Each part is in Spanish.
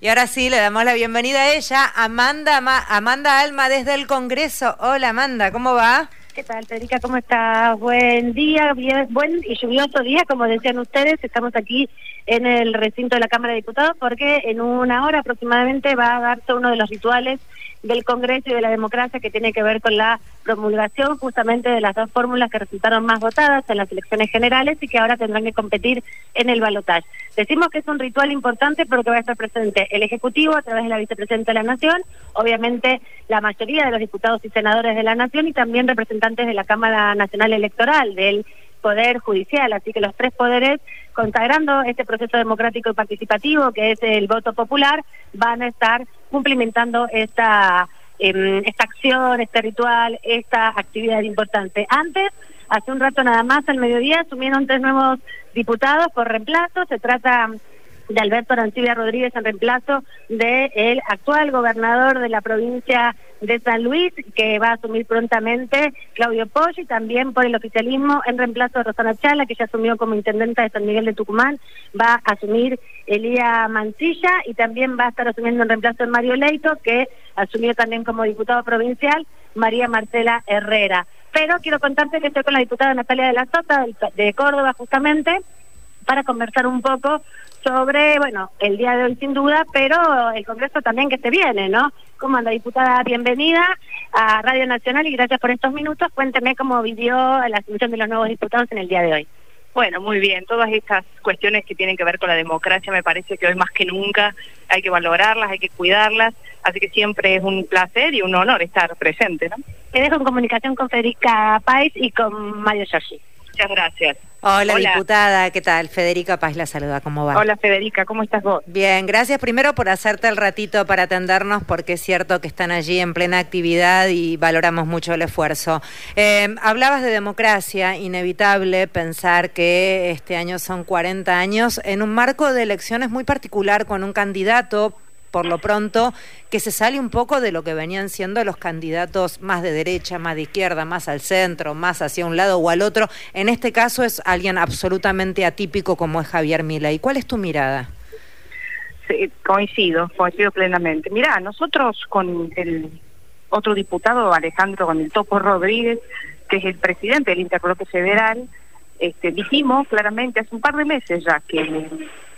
Y ahora sí, le damos la bienvenida a ella, Amanda, Amanda Alma desde el Congreso. Hola Amanda, ¿cómo va? ¿Qué tal, Federica? ¿Cómo estás? Buen día, bien, buen y lluvioso día, como decían ustedes. Estamos aquí en el recinto de la Cámara de Diputados porque en una hora aproximadamente va a darse uno de los rituales del Congreso y de la democracia que tiene que ver con la promulgación justamente de las dos fórmulas que resultaron más votadas en las elecciones generales y que ahora tendrán que competir en el balotaje. Decimos que es un ritual importante porque va a estar presente el Ejecutivo a través de la Vicepresidenta de la Nación, obviamente la mayoría de los diputados y senadores de la Nación y también representantes de la Cámara Nacional Electoral, del Poder Judicial, así que los tres poderes consagrando este proceso democrático y participativo que es el voto popular, van a estar cumplimentando esta, em, esta acción, este ritual, esta actividad importante. Antes, hace un rato nada más, al mediodía, asumieron tres nuevos diputados por reemplazo. Se trata de Alberto Arancibia Rodríguez en reemplazo del el actual gobernador de la provincia de San Luis, que va a asumir prontamente Claudio Poggi, también por el oficialismo en reemplazo de Rosana Chala, que ya asumió como intendenta de San Miguel de Tucumán, va a asumir Elía Mancilla y también va a estar asumiendo en reemplazo de Mario Leito, que asumió también como diputado provincial María Marcela Herrera. Pero quiero contarte que estoy con la diputada Natalia de la Sota, de Córdoba justamente, para conversar un poco sobre, bueno, el día de hoy sin duda, pero el Congreso también que se viene, ¿no? ¿Cómo anda, diputada? Bienvenida a Radio Nacional y gracias por estos minutos. Cuénteme cómo vivió la asunción de los nuevos diputados en el día de hoy. Bueno, muy bien. Todas estas cuestiones que tienen que ver con la democracia me parece que hoy más que nunca hay que valorarlas, hay que cuidarlas. Así que siempre es un placer y un honor estar presente, ¿no? Te dejo en comunicación con Federica Páez y con Mario Giorgi. Muchas gracias. Hola, diputada, ¿qué tal? Federica Paz la saluda, ¿cómo va? Hola Federica, ¿cómo estás vos? Bien, gracias primero por hacerte el ratito para atendernos, porque es cierto que están allí en plena actividad y valoramos mucho el esfuerzo. Eh, hablabas de democracia, inevitable pensar que este año son 40 años en un marco de elecciones muy particular con un candidato por lo pronto, que se sale un poco de lo que venían siendo los candidatos más de derecha, más de izquierda, más al centro, más hacia un lado o al otro. En este caso es alguien absolutamente atípico como es Javier ¿Y ¿Cuál es tu mirada? Sí, coincido, coincido plenamente. Mira, nosotros con el otro diputado, Alejandro con el Topo Rodríguez, que es el presidente del Interbloque Federal, este, dijimos claramente hace un par de meses ya que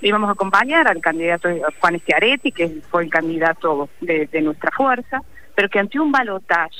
íbamos a acompañar al candidato Juan Schiaretti, que fue el candidato de, nuestra fuerza, pero que ante un balotaje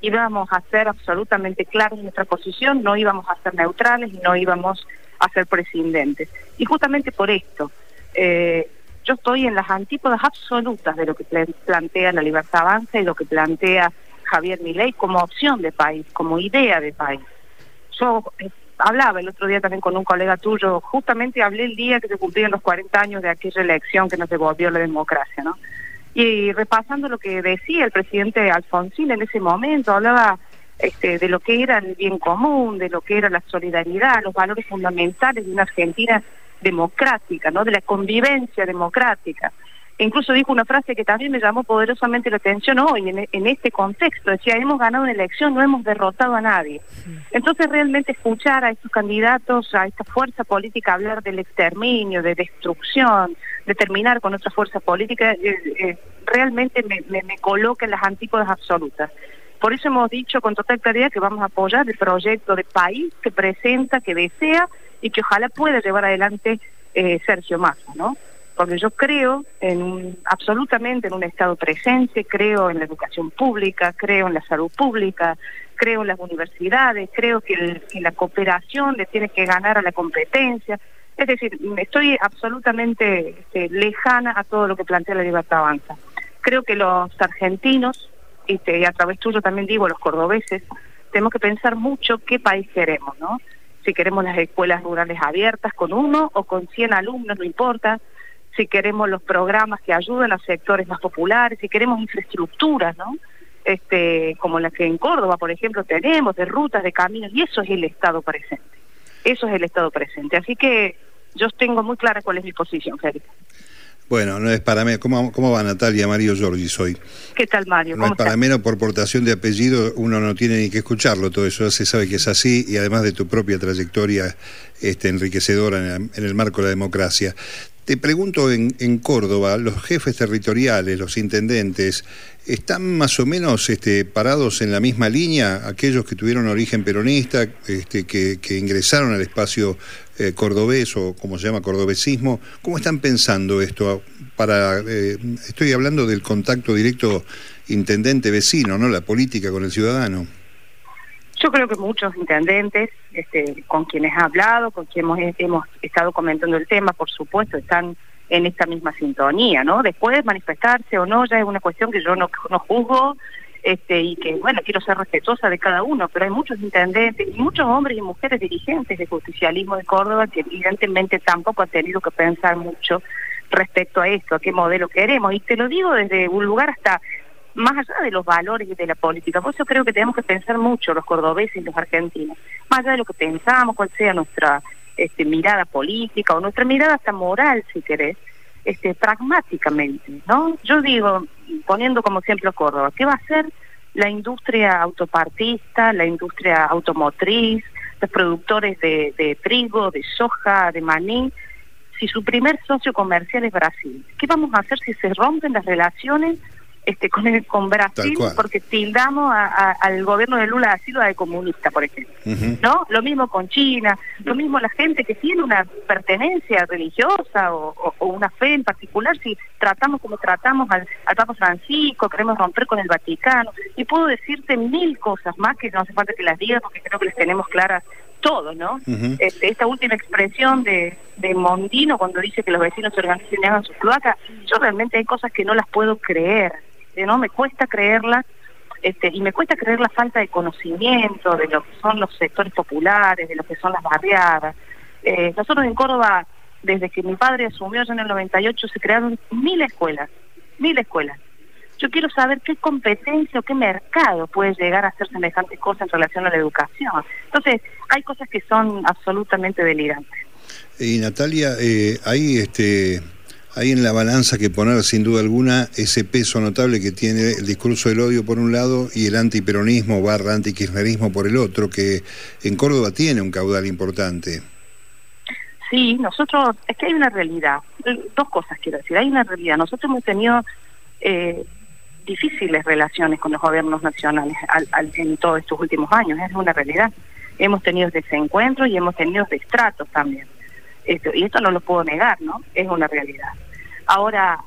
íbamos a ser absolutamente claros en nuestra posición, no íbamos a ser neutrales y no íbamos a ser presidentes. Y justamente por esto, eh, yo estoy en las antípodas absolutas de lo que plantea la Libertad Avanza y lo que plantea Javier Milei como opción de país, como idea de país. Yo hablaba el otro día también con un colega tuyo, justamente hablé el día que se cumplían los 40 años de aquella elección que nos devolvió la democracia, ¿no? Y repasando lo que decía el presidente Alfonsín en ese momento, hablaba este, de lo que era el bien común, de lo que era la solidaridad, los valores fundamentales de una Argentina democrática, ¿no? De la convivencia democrática incluso dijo una frase que también me llamó poderosamente la atención hoy, en, este contexto, decía, hemos ganado una elección, no hemos derrotado a nadie. Entonces realmente escuchar a estos candidatos, a esta fuerza política hablar del exterminio, de destrucción, de terminar con nuestra fuerza política, eh, eh, realmente me, me coloca en las antípodas absolutas. Por eso hemos dicho con total claridad que vamos a apoyar el proyecto de país que presenta, que desea y que ojalá pueda llevar adelante eh, Sergio Massa, ¿no? Porque yo creo en absolutamente en un Estado presente, creo en la educación pública, creo en la salud pública, creo en las universidades, creo que, la cooperación le tiene que ganar a la competencia. Es decir, estoy absolutamente este, lejana a todo lo que plantea la libertad avanza. Creo que los argentinos, este, y a través tuyo también digo los cordobeses, tenemos que pensar mucho qué país queremos, ¿no? Si queremos las escuelas rurales abiertas con uno o con 100 alumnos, no importa si queremos los programas que ayuden a sectores más populares, si queremos infraestructuras, ¿no? Este, como la que en Córdoba, por ejemplo, tenemos, de rutas, de caminos, y eso es el Estado presente. Eso es el Estado presente. Así que yo tengo muy clara cuál es mi posición, Federica. Bueno, no es para menos. ¿Cómo, ¿Cómo, va Natalia Mario Giorgi hoy? ¿Qué tal, Mario? No es para menos por portación de apellido, uno no tiene ni que escucharlo, todo eso ya se sabe que es así y además de tu propia trayectoria este, enriquecedora en el marco de la democracia. Te pregunto, en, en, Córdoba, los jefes territoriales, los intendentes, ¿están más o menos este, parados en la misma línea? Aquellos que tuvieron origen peronista, este, que, que, ingresaron al espacio eh, cordobés o como se llama cordobesismo, ¿cómo están pensando esto? Para, eh, estoy hablando del contacto directo intendente-vecino, ¿no? La política con el ciudadano. Yo creo que muchos intendentes este, con quienes he hablado, con quienes hemos, hemos estado comentando el tema, por supuesto, están en esta misma sintonía, ¿no? Después manifestarse o no ya es una cuestión que yo no, no juzgo este, y que, bueno, quiero ser respetuosa de cada uno, pero hay muchos intendentes y muchos hombres y mujeres dirigentes de justicialismo de Córdoba que evidentemente tampoco han tenido que pensar mucho respecto a esto, a qué modelo queremos. Y te lo digo desde un lugar hasta más allá de los valores y de la política. Por eso creo que tenemos que pensar mucho los cordobeses y los argentinos, más allá de lo que pensamos, cuál sea nuestra este, mirada política o nuestra mirada hasta moral, si querés, este, pragmáticamente, ¿no? Yo digo, poniendo como ejemplo Córdoba, ¿qué va a hacer la industria autopartista, la industria automotriz, los productores de, de trigo, de soja, de maní, si su primer socio comercial es Brasil? ¿Qué vamos a hacer si se rompen las relaciones este, con, el, con Brasil porque tildamos al gobierno de Lula así lo de comunista, por ejemplo. ¿No? Lo mismo con China, lo mismo la gente que tiene una pertenencia religiosa o, una fe en particular, si tratamos como tratamos al, al, Papa Francisco, queremos romper con el Vaticano, y puedo decirte mil cosas más que no hace falta que las diga porque creo que les tenemos claras todo, ¿no? este, esta última expresión de, de Mondino cuando dice que los vecinos se organicen y hagan sus cloacas, yo realmente hay cosas que no las puedo creer. ¿No? Me cuesta creerla, este, y me cuesta creer la falta de conocimiento de lo que son los sectores populares, de lo que son las barriadas. Eh, nosotros en Córdoba, desde que mi padre asumió ya en el 98, se crearon mil escuelas, mil escuelas. Yo quiero saber qué competencia o qué mercado puede llegar a hacer semejantes cosas en relación a la educación. Entonces, hay cosas que son absolutamente delirantes. Y Natalia, eh, hay este hay en la balanza que poner sin duda alguna ese peso notable que tiene el discurso del odio por un lado y el antiperonismo barra antikirchnerismo por el otro, que en Córdoba tiene un caudal importante. Sí, nosotros, es que hay una realidad, dos cosas quiero decir, hay una realidad, nosotros hemos tenido eh, difíciles relaciones con los gobiernos nacionales en todos estos últimos años, es una realidad. Hemos tenido desencuentros y hemos tenido destratos también. Esto, y esto no lo puedo negar, ¿no? Es una realidad. Ahora,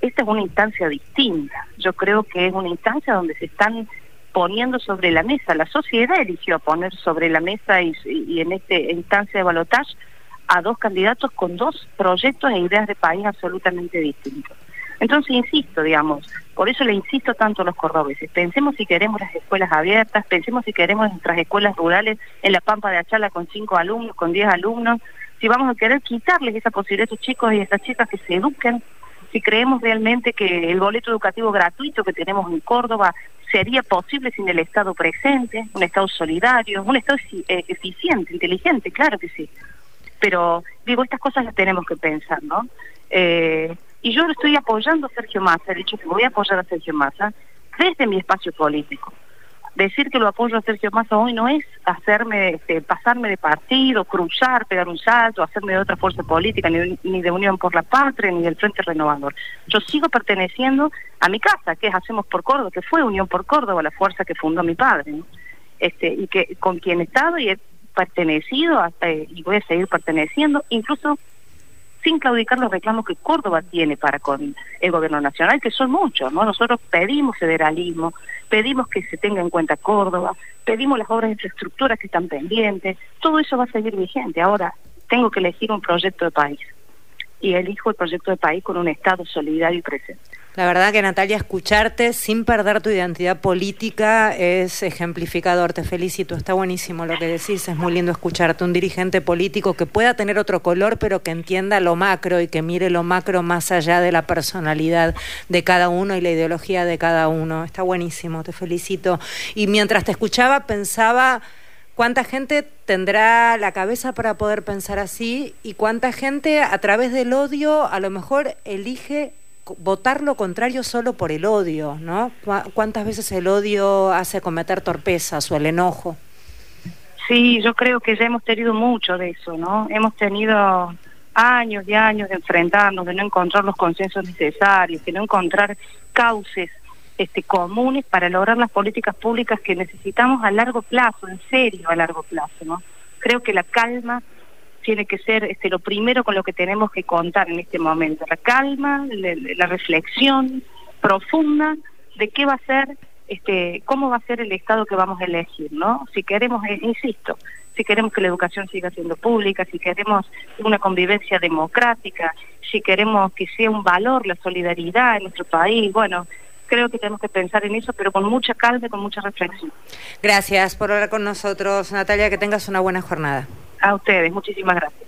esta es una instancia distinta. Yo creo que es una instancia donde se están poniendo sobre la mesa. La sociedad eligió poner sobre la mesa y, en esta instancia de balotaje a dos candidatos con dos proyectos e ideas de país absolutamente distintos. Entonces, insisto, digamos, por eso le insisto tanto a los cordobeses, pensemos si queremos las escuelas abiertas, pensemos si queremos nuestras escuelas rurales en la Pampa de Achala con cinco alumnos, con diez alumnos, si vamos a querer quitarles esa posibilidad a estos chicos y a estas chicas que se eduquen, si creemos realmente que el boleto educativo gratuito que tenemos en Córdoba sería posible sin el Estado presente, un Estado solidario, un Estado eh, eficiente, inteligente, claro que sí. Pero digo, estas cosas las tenemos que pensar, ¿no? Eh, y yo estoy apoyando a Sergio Massa, he dicho que voy a apoyar a Sergio Massa desde mi espacio político decir que lo apoyo a Sergio Massa hoy no es hacerme, este, pasarme de partido, cruzar, pegar un salto, hacerme de otra fuerza política, ni, de Unión por la Patria, ni del Frente Renovador. Yo sigo perteneciendo a mi casa, que es Hacemos por Córdoba, que fue Unión por Córdoba, la fuerza que fundó mi padre, este, y que con quien he estado y he pertenecido hasta, y voy a seguir perteneciendo, incluso sin claudicar los reclamos que Córdoba tiene para con el gobierno nacional, que son muchos, ¿no? Nosotros pedimos federalismo, pedimos que se tenga en cuenta Córdoba, pedimos las obras de infraestructura que están pendientes, todo eso va a seguir vigente. Ahora, tengo que elegir un proyecto de país y elijo el proyecto de país con un Estado solidario y presente. La verdad que Natalia, escucharte sin perder tu identidad política es ejemplificador. Te felicito, está buenísimo lo que decís, es muy lindo escucharte. Un dirigente político que pueda tener otro color, pero que entienda lo macro y que mire lo macro más allá de la personalidad de cada uno y la ideología de cada uno. Está buenísimo, te felicito. Y mientras te escuchaba, pensaba cuánta gente tendrá la cabeza para poder pensar así y cuánta gente a través del odio a lo mejor elige votar lo contrario solo por el odio, ¿no? ¿Cuántas veces el odio hace cometer torpezas o el enojo? Sí, yo creo que ya hemos tenido mucho de eso, ¿no? Hemos tenido años y años de enfrentarnos, de no encontrar los consensos necesarios, de no encontrar cauces este, comunes para lograr las políticas públicas que necesitamos a largo plazo, en serio a largo plazo, ¿no? Creo que la calma tiene que ser este, lo primero con lo que tenemos que contar en este momento, la calma, la reflexión profunda de qué va a ser este, cómo va a ser el Estado que vamos a elegir, ¿no? Si queremos, eh, insisto, si queremos que la educación siga siendo pública, si queremos una convivencia democrática, si queremos que sea un valor la solidaridad en nuestro país, bueno, creo que tenemos que pensar en eso, pero con mucha calma y con mucha reflexión. Gracias por hablar con nosotros, Natalia, que tengas una buena jornada. A ustedes, muchísimas gracias.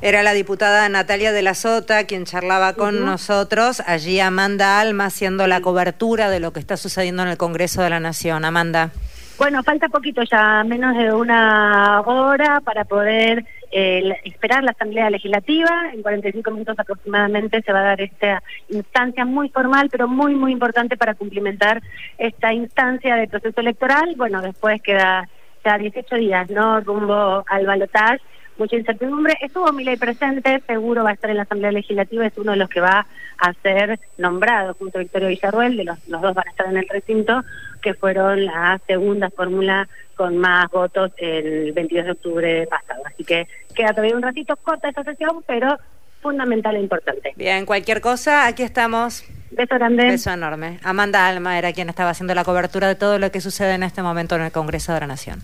Era la diputada Natalia de la Sota quien charlaba con nosotros. Allí Amanda Alma haciendo la cobertura de lo que está sucediendo en el Congreso de la Nación. Amanda. Bueno, falta poquito ya, menos de una hora para poder eh, esperar la Asamblea Legislativa. En 45 minutos aproximadamente se va a dar esta instancia muy formal, pero muy, muy importante para cumplimentar esta instancia de proceso electoral. Bueno, después queda ya 18 días, ¿no? Rumbo al balotaje mucha incertidumbre. Estuvo Milei presente, seguro va a estar en la Asamblea Legislativa, es uno de los que va a ser nombrado junto a Victorio Villarruel, de los, dos van a estar en el recinto, que fueron la segunda fórmula con más votos el 22 de octubre pasado. Así que queda todavía un ratito corta esa sesión, pero fundamental e importante. Bien, cualquier cosa, aquí estamos. Beso grande. Beso enorme. Amanda Alma era quien estaba haciendo la cobertura de todo lo que sucede en este momento en el Congreso de la Nación.